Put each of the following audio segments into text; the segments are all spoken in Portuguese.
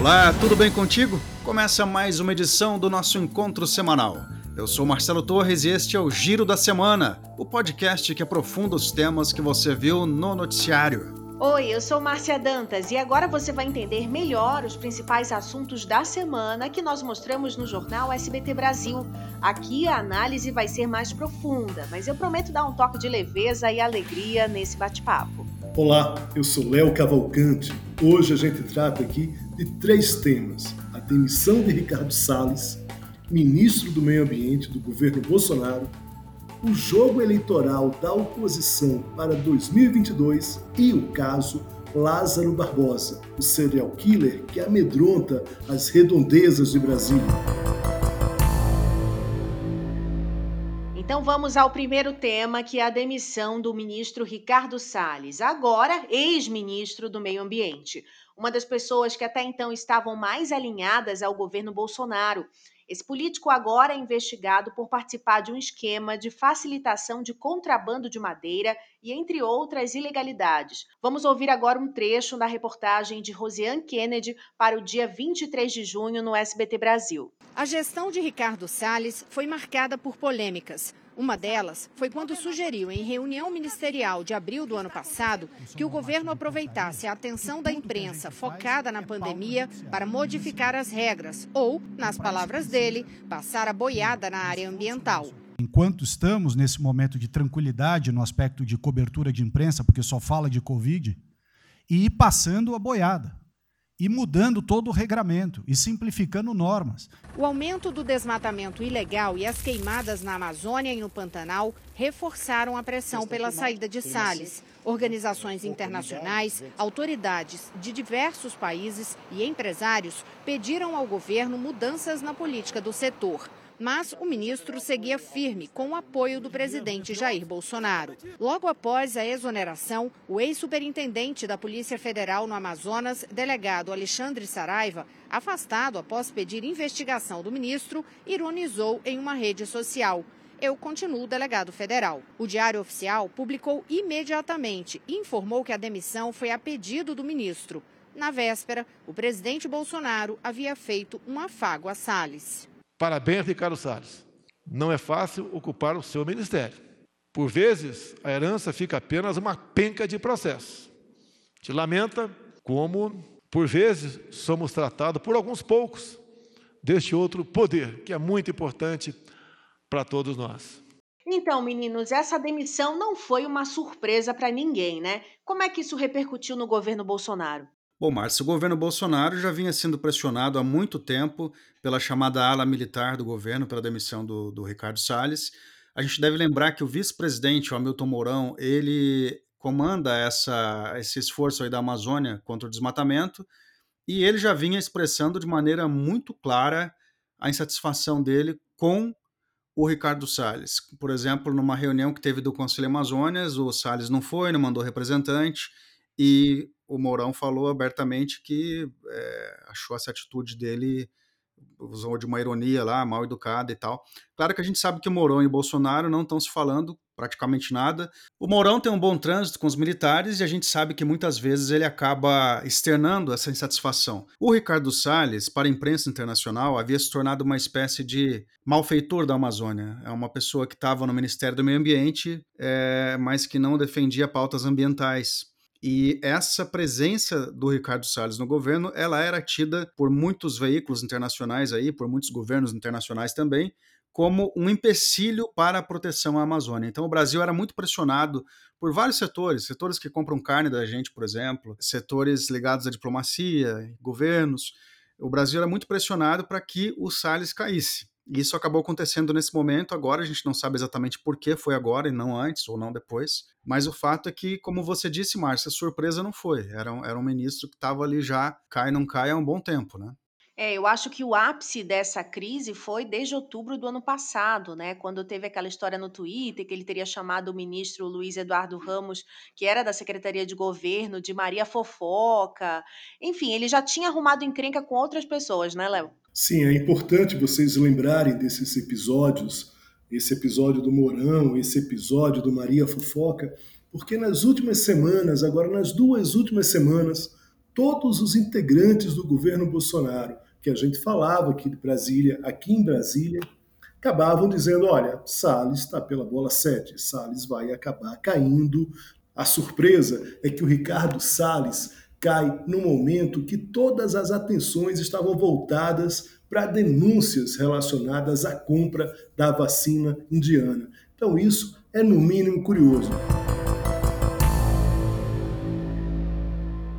Olá, tudo bem contigo? Começa mais uma edição do nosso encontro semanal. Eu sou Marcelo Torres e este é o Giro da Semana, o podcast que aprofunda os temas que você viu no noticiário. Oi, eu sou Márcia Dantas e agora você vai entender melhor os principais assuntos da semana que nós mostramos no jornal SBT Brasil. Aqui a análise vai ser mais profunda, mas eu prometo dar um toque de leveza e alegria nesse bate-papo. Olá, eu sou Léo Cavalcante. Hoje a gente trata aqui de três temas: a demissão de Ricardo Salles, ministro do Meio Ambiente do governo Bolsonaro o jogo eleitoral da oposição para 2022 e o caso Lázaro Barbosa, o serial killer que amedronta as redondezas de Brasília. Então vamos ao primeiro tema, que é a demissão do ministro Ricardo Salles, agora ex-ministro do Meio Ambiente, uma das pessoas que até então estavam mais alinhadas ao governo Bolsonaro. Esse político agora é investigado por participar de um esquema de facilitação de contrabando de madeira e entre outras ilegalidades. Vamos ouvir agora um trecho da reportagem de Rosiane Kennedy para o dia 23 de junho no SBT Brasil. A gestão de Ricardo Salles foi marcada por polêmicas. Uma delas foi quando sugeriu em reunião ministerial de abril do ano passado que o governo aproveitasse a atenção da imprensa focada na pandemia para modificar as regras ou, nas palavras dele, passar a boiada na área ambiental. Enquanto estamos nesse momento de tranquilidade no aspecto de cobertura de imprensa, porque só fala de Covid, e ir passando a boiada e mudando todo o regramento e simplificando normas. O aumento do desmatamento ilegal e as queimadas na Amazônia e no Pantanal reforçaram a pressão pela saída de Salles. Organizações internacionais, autoridades de diversos países e empresários pediram ao governo mudanças na política do setor. Mas o ministro seguia firme com o apoio do presidente Jair Bolsonaro. Logo após a exoneração, o ex-superintendente da Polícia Federal no Amazonas, delegado Alexandre Saraiva, afastado após pedir investigação do ministro, ironizou em uma rede social eu continuo delegado federal. O Diário Oficial publicou imediatamente e informou que a demissão foi a pedido do ministro. Na véspera, o presidente Bolsonaro havia feito um afago a Salles. Parabéns, Ricardo Salles. Não é fácil ocupar o seu ministério. Por vezes, a herança fica apenas uma penca de processo. Te lamenta como, por vezes, somos tratados por alguns poucos deste outro poder, que é muito importante para todos nós. Então, meninos, essa demissão não foi uma surpresa para ninguém, né? Como é que isso repercutiu no governo Bolsonaro? Bom, Márcio, o governo Bolsonaro já vinha sendo pressionado há muito tempo pela chamada ala militar do governo, pela demissão do, do Ricardo Salles. A gente deve lembrar que o vice-presidente, o Hamilton Mourão, ele comanda essa, esse esforço aí da Amazônia contra o desmatamento e ele já vinha expressando de maneira muito clara a insatisfação dele com o Ricardo Salles. Por exemplo, numa reunião que teve do Conselho Amazônias, o Salles não foi, não mandou representante e o Mourão falou abertamente que é, achou essa atitude dele usou de uma ironia lá, mal educada e tal. Claro que a gente sabe que o Mourão e o Bolsonaro não estão se falando praticamente nada. O Mourão tem um bom trânsito com os militares e a gente sabe que muitas vezes ele acaba externando essa insatisfação. O Ricardo Salles, para a imprensa internacional, havia se tornado uma espécie de malfeitor da Amazônia. É uma pessoa que estava no Ministério do Meio Ambiente, é, mas que não defendia pautas ambientais. E essa presença do Ricardo Salles no governo, ela era tida por muitos veículos internacionais aí, por muitos governos internacionais também, como um empecilho para a proteção à Amazônia. Então o Brasil era muito pressionado por vários setores, setores que compram carne da gente, por exemplo, setores ligados à diplomacia, governos. O Brasil era muito pressionado para que o Salles caísse. Isso acabou acontecendo nesse momento. Agora a gente não sabe exatamente por que foi agora e não antes ou não depois. Mas o fato é que, como você disse, Márcia, surpresa não foi. Era um, era um ministro que estava ali já, cai não cai há um bom tempo, né? É, eu acho que o ápice dessa crise foi desde outubro do ano passado, né? Quando teve aquela história no Twitter que ele teria chamado o ministro Luiz Eduardo Ramos, que era da Secretaria de Governo, de Maria Fofoca. Enfim, ele já tinha arrumado encrenca com outras pessoas, né, Léo? Sim, é importante vocês lembrarem desses episódios, esse episódio do Mourão, esse episódio do Maria Fofoca, porque nas últimas semanas, agora nas duas últimas semanas, todos os integrantes do governo Bolsonaro, que a gente falava aqui de Brasília, aqui em Brasília, acabavam dizendo: olha, Salles está pela bola 7, Salles vai acabar caindo. A surpresa é que o Ricardo Salles cai no momento que todas as atenções estavam voltadas para denúncias relacionadas à compra da vacina indiana. Então, isso é no mínimo curioso.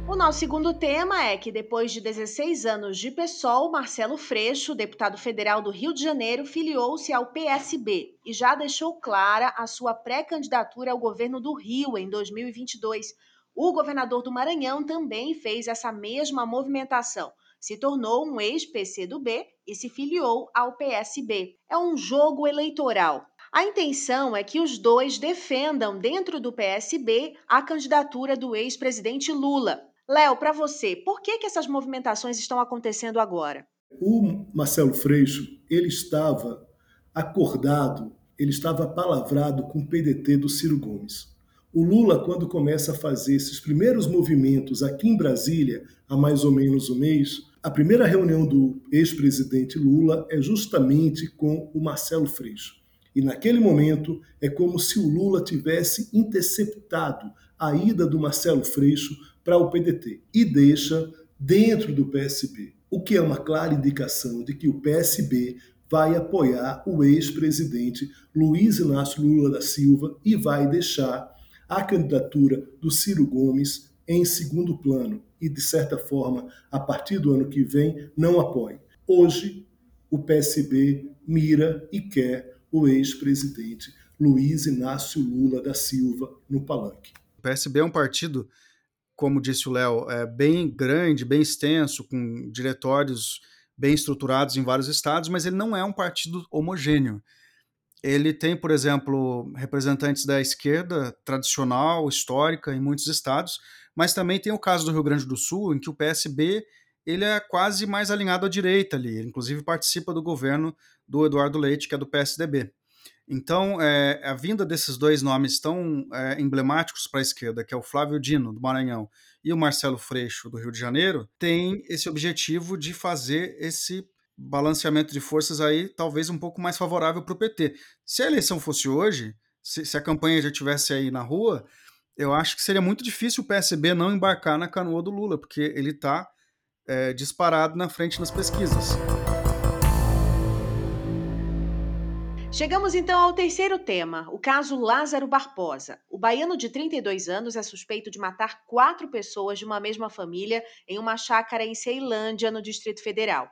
O nosso segundo tema é que, depois de 16 anos de PSOL, Marcelo Freixo, deputado federal do Rio de Janeiro, filiou-se ao PSB e já deixou clara a sua pré-candidatura ao governo do Rio em 2022. O governador do Maranhão também fez essa mesma movimentação. Se tornou um ex-PC do B e se filiou ao PSB. É um jogo eleitoral. A intenção é que os dois defendam dentro do PSB a candidatura do ex-presidente Lula. Léo, para você, por que, que essas movimentações estão acontecendo agora? O Marcelo Freixo, ele estava acordado, ele estava palavrado com o PDT do Ciro Gomes. O Lula, quando começa a fazer esses primeiros movimentos aqui em Brasília, há mais ou menos um mês, a primeira reunião do ex-presidente Lula é justamente com o Marcelo Freixo. E naquele momento é como se o Lula tivesse interceptado a ida do Marcelo Freixo para o PDT e deixa dentro do PSB, o que é uma clara indicação de que o PSB vai apoiar o ex-presidente Luiz Inácio Lula da Silva e vai deixar a candidatura do Ciro Gomes em segundo plano e, de certa forma, a partir do ano que vem, não apoie. Hoje, o PSB mira e quer o ex-presidente Luiz Inácio Lula da Silva no palanque. O PSB é um partido, como disse o Léo, é bem grande, bem extenso, com diretórios bem estruturados em vários estados, mas ele não é um partido homogêneo. Ele tem, por exemplo, representantes da esquerda tradicional, histórica, em muitos estados, mas também tem o caso do Rio Grande do Sul, em que o PSB ele é quase mais alinhado à direita ali, ele inclusive participa do governo do Eduardo Leite, que é do PSDB. Então, é, a vinda desses dois nomes tão é, emblemáticos para a esquerda, que é o Flávio Dino, do Maranhão, e o Marcelo Freixo, do Rio de Janeiro, tem esse objetivo de fazer esse balanceamento de forças aí talvez um pouco mais favorável para o PT. Se a eleição fosse hoje, se, se, a campanha já estivesse aí na rua, eu acho que seria muito difícil o PSB não embarcar na canoa do Lula, porque ele está é, disparado na frente nas pesquisas. Chegamos então ao terceiro tema, o caso Lázaro Barbosa. O baiano de 32 anos é suspeito de matar quatro pessoas de uma mesma família em uma chácara em Ceilândia, no Distrito Federal.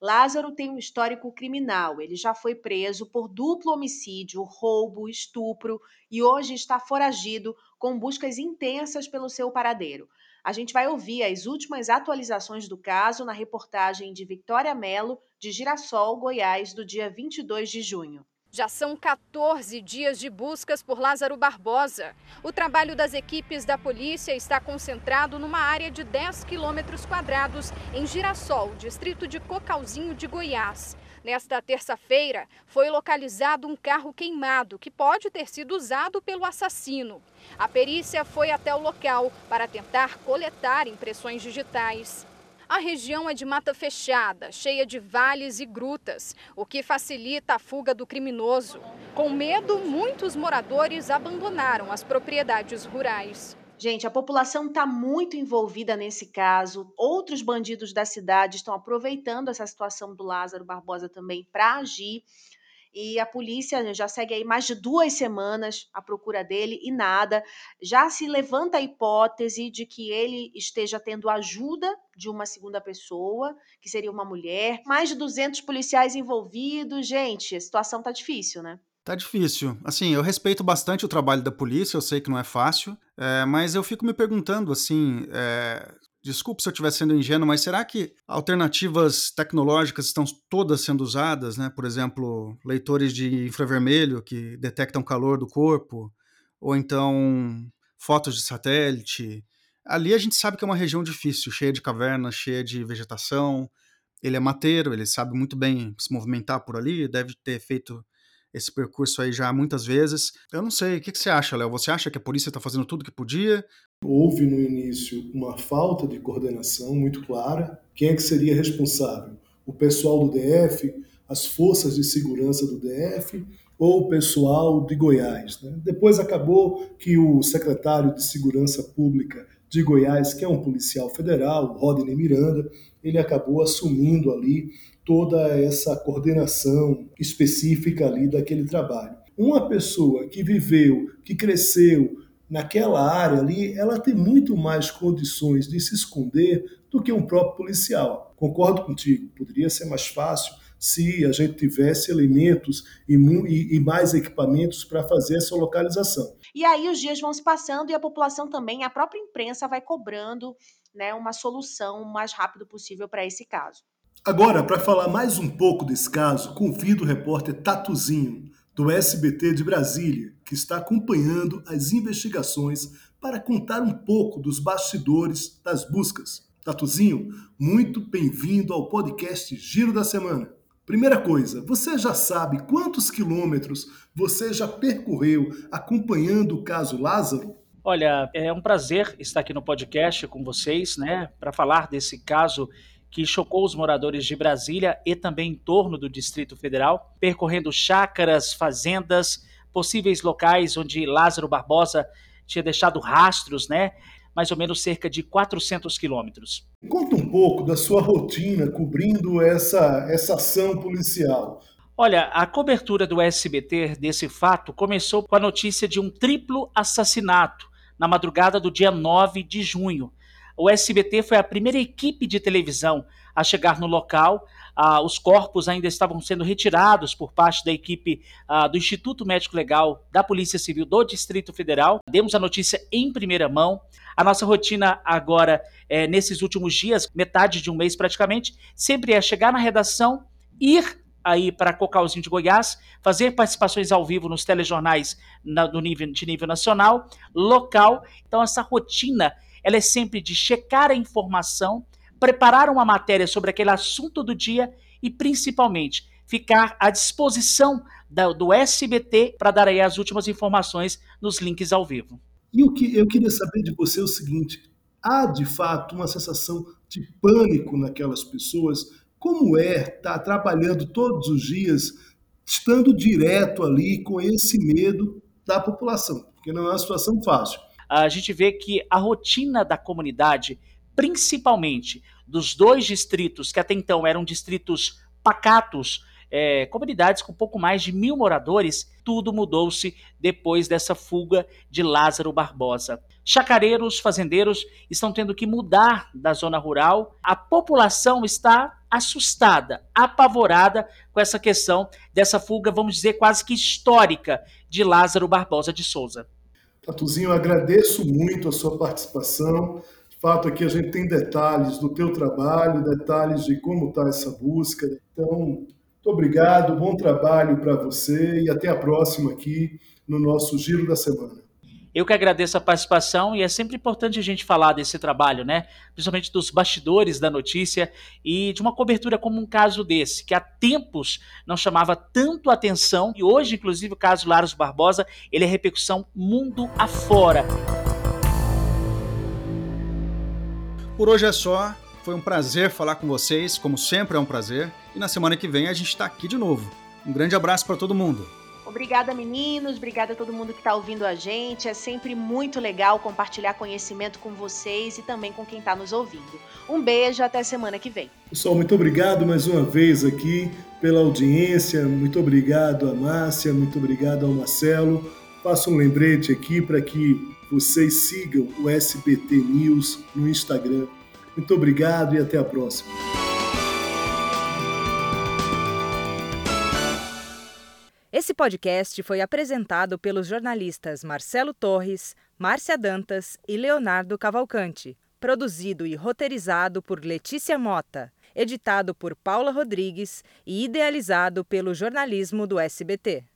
Lázaro tem um histórico criminal. Ele já foi preso por duplo homicídio, roubo, estupro e hoje está foragido com buscas intensas pelo seu paradeiro. A gente vai ouvir as últimas atualizações do caso na reportagem de Victoria Mello, de Girassol, Goiás, do dia 22 de junho. Já são 14 dias de buscas por Lázaro Barbosa. O trabalho das equipes da polícia está concentrado numa área de 10 quilômetros quadrados em Girassol, distrito de Cocalzinho de Goiás. Nesta terça-feira, foi localizado um carro queimado que pode ter sido usado pelo assassino. A perícia foi até o local para tentar coletar impressões digitais. A região é de mata fechada, cheia de vales e grutas, o que facilita a fuga do criminoso. Com medo, muitos moradores abandonaram as propriedades rurais. Gente, a população está muito envolvida nesse caso. Outros bandidos da cidade estão aproveitando essa situação do Lázaro Barbosa também para agir. E a polícia já segue aí mais de duas semanas à procura dele e nada. Já se levanta a hipótese de que ele esteja tendo ajuda de uma segunda pessoa, que seria uma mulher. Mais de 200 policiais envolvidos. Gente, a situação tá difícil, né? Tá difícil. Assim, eu respeito bastante o trabalho da polícia, eu sei que não é fácil, é, mas eu fico me perguntando, assim, é, Desculpe se eu estiver sendo ingênuo, mas será que alternativas tecnológicas estão todas sendo usadas, né? Por exemplo, leitores de infravermelho que detectam calor do corpo, ou então fotos de satélite. Ali a gente sabe que é uma região difícil, cheia de cavernas, cheia de vegetação. Ele é mateiro, ele sabe muito bem se movimentar por ali, deve ter feito esse percurso aí já muitas vezes. Eu não sei, o que, que você acha, Léo? Você acha que a polícia está fazendo tudo que podia? Houve no início uma falta de coordenação muito clara. Quem é que seria responsável? O pessoal do DF, as forças de segurança do DF ou o pessoal de Goiás? Né? Depois acabou que o secretário de Segurança Pública de Goiás, que é um policial federal, Rodney Miranda, ele acabou assumindo ali toda essa coordenação específica ali daquele trabalho. Uma pessoa que viveu, que cresceu naquela área ali, ela tem muito mais condições de se esconder do que um próprio policial. Concordo contigo, poderia ser mais fácil se a gente tivesse elementos e, e, e mais equipamentos para fazer essa localização. E aí os dias vão se passando e a população também, a própria imprensa vai cobrando né, uma solução o mais rápido possível para esse caso. Agora, para falar mais um pouco desse caso, convido o repórter Tatuzinho, do SBT de Brasília, que está acompanhando as investigações para contar um pouco dos bastidores das buscas. Tatuzinho, muito bem-vindo ao podcast Giro da Semana. Primeira coisa, você já sabe quantos quilômetros você já percorreu acompanhando o caso Lázaro? Olha, é um prazer estar aqui no podcast com vocês, né, para falar desse caso que chocou os moradores de Brasília e também em torno do Distrito Federal, percorrendo chácaras, fazendas, possíveis locais onde Lázaro Barbosa tinha deixado rastros, né? Mais ou menos cerca de 400 quilômetros. Conta um pouco da sua rotina cobrindo essa, essa ação policial. Olha, a cobertura do SBT desse fato começou com a notícia de um triplo assassinato na madrugada do dia 9 de junho, o SBT foi a primeira equipe de televisão a chegar no local. Ah, os corpos ainda estavam sendo retirados por parte da equipe ah, do Instituto Médico Legal da Polícia Civil do Distrito Federal. Demos a notícia em primeira mão. A nossa rotina agora, é, nesses últimos dias, metade de um mês praticamente, sempre é chegar na redação, ir aí para Cocalzinho de Goiás, fazer participações ao vivo nos telejornais na, nível, de nível nacional, local. Então, essa rotina ela é sempre de checar a informação, preparar uma matéria sobre aquele assunto do dia e, principalmente, ficar à disposição da, do SBT para dar aí as últimas informações nos links ao vivo. E o que eu queria saber de você é o seguinte: há de fato uma sensação de pânico naquelas pessoas? Como é estar tá trabalhando todos os dias, estando direto ali com esse medo da população? Porque não é uma situação fácil a gente vê que a rotina da comunidade, principalmente dos dois distritos que até então eram distritos pacatos, é, comunidades com pouco mais de mil moradores, tudo mudou-se depois dessa fuga de Lázaro Barbosa. Chacareiros, fazendeiros estão tendo que mudar da zona rural, a população está assustada, apavorada com essa questão dessa fuga, vamos dizer, quase que histórica de Lázaro Barbosa de Souza. Tatuzinho, agradeço muito a sua participação. De fato, aqui a gente tem detalhes do teu trabalho, detalhes de como está essa busca. Então, muito obrigado, bom trabalho para você e até a próxima aqui no nosso Giro da Semana. Eu que agradeço a participação e é sempre importante a gente falar desse trabalho, né? Principalmente dos bastidores da notícia e de uma cobertura como um caso desse, que há tempos não chamava tanto atenção e hoje, inclusive, o caso Laros Barbosa, ele é repercussão mundo afora. Por hoje é só. Foi um prazer falar com vocês, como sempre é um prazer. E na semana que vem a gente está aqui de novo. Um grande abraço para todo mundo. Obrigada, meninos. Obrigada a todo mundo que está ouvindo a gente. É sempre muito legal compartilhar conhecimento com vocês e também com quem está nos ouvindo. Um beijo, até semana que vem. Pessoal, muito obrigado mais uma vez aqui pela audiência. Muito obrigado a Márcia, muito obrigado ao Marcelo. Faço um lembrete aqui para que vocês sigam o SBT News no Instagram. Muito obrigado e até a próxima. Esse podcast foi apresentado pelos jornalistas Marcelo Torres, Márcia Dantas e Leonardo Cavalcante. Produzido e roteirizado por Letícia Mota. Editado por Paula Rodrigues e idealizado pelo jornalismo do SBT.